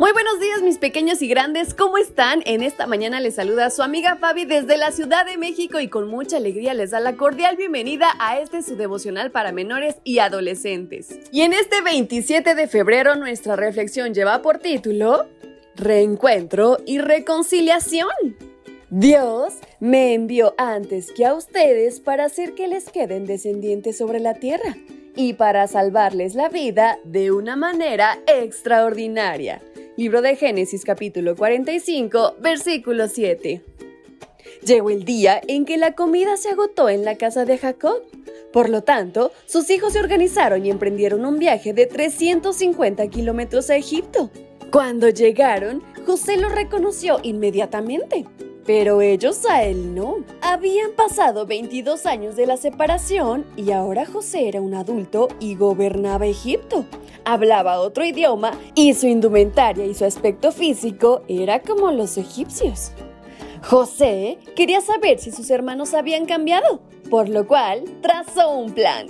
Muy buenos días mis pequeños y grandes, ¿cómo están? En esta mañana les saluda su amiga Fabi desde la Ciudad de México y con mucha alegría les da la cordial bienvenida a este su devocional para menores y adolescentes. Y en este 27 de febrero nuestra reflexión lleva por título Reencuentro y Reconciliación. Dios me envió antes que a ustedes para hacer que les queden descendientes sobre la tierra y para salvarles la vida de una manera extraordinaria. Libro de Génesis capítulo 45, versículo 7. Llegó el día en que la comida se agotó en la casa de Jacob. Por lo tanto, sus hijos se organizaron y emprendieron un viaje de 350 kilómetros a Egipto. Cuando llegaron, José los reconoció inmediatamente. Pero ellos a él no. Habían pasado 22 años de la separación y ahora José era un adulto y gobernaba Egipto. Hablaba otro idioma y su indumentaria y su aspecto físico era como los egipcios. José quería saber si sus hermanos habían cambiado, por lo cual trazó un plan.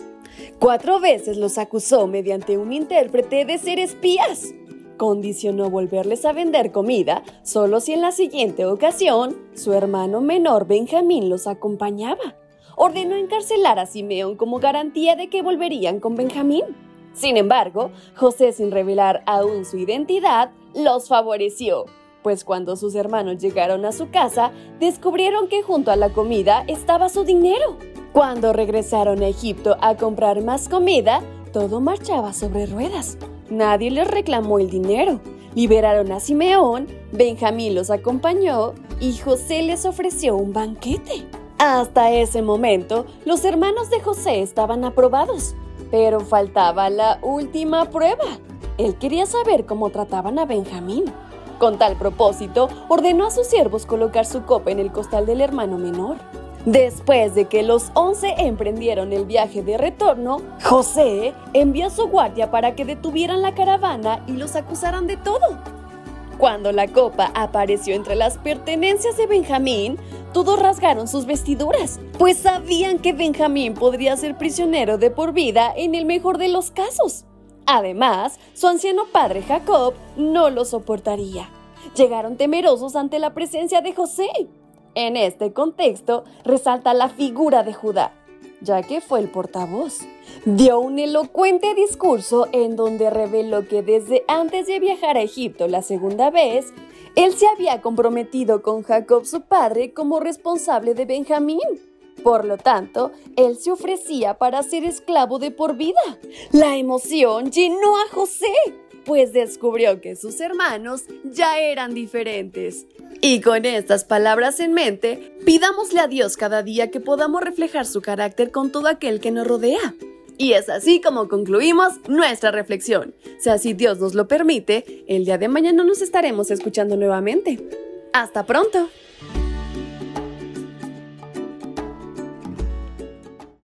Cuatro veces los acusó mediante un intérprete de ser espías condicionó volverles a vender comida solo si en la siguiente ocasión su hermano menor Benjamín los acompañaba. Ordenó encarcelar a Simeón como garantía de que volverían con Benjamín. Sin embargo, José, sin revelar aún su identidad, los favoreció, pues cuando sus hermanos llegaron a su casa, descubrieron que junto a la comida estaba su dinero. Cuando regresaron a Egipto a comprar más comida, todo marchaba sobre ruedas. Nadie les reclamó el dinero. Liberaron a Simeón, Benjamín los acompañó y José les ofreció un banquete. Hasta ese momento, los hermanos de José estaban aprobados, pero faltaba la última prueba. Él quería saber cómo trataban a Benjamín. Con tal propósito, ordenó a sus siervos colocar su copa en el costal del hermano menor. Después de que los once emprendieron el viaje de retorno, José envió a su guardia para que detuvieran la caravana y los acusaran de todo. Cuando la copa apareció entre las pertenencias de Benjamín, todos rasgaron sus vestiduras, pues sabían que Benjamín podría ser prisionero de por vida en el mejor de los casos. Además, su anciano padre Jacob no lo soportaría. Llegaron temerosos ante la presencia de José en este contexto resalta la figura de Judá, ya que fue el portavoz. Dio un elocuente discurso en donde reveló que desde antes de viajar a Egipto la segunda vez, él se había comprometido con Jacob su padre como responsable de Benjamín. Por lo tanto, él se ofrecía para ser esclavo de por vida. La emoción llenó a José, pues descubrió que sus hermanos ya eran diferentes. Y con estas palabras en mente, pidámosle a Dios cada día que podamos reflejar su carácter con todo aquel que nos rodea. Y es así como concluimos nuestra reflexión. Si así Dios nos lo permite, el día de mañana nos estaremos escuchando nuevamente. ¡Hasta pronto!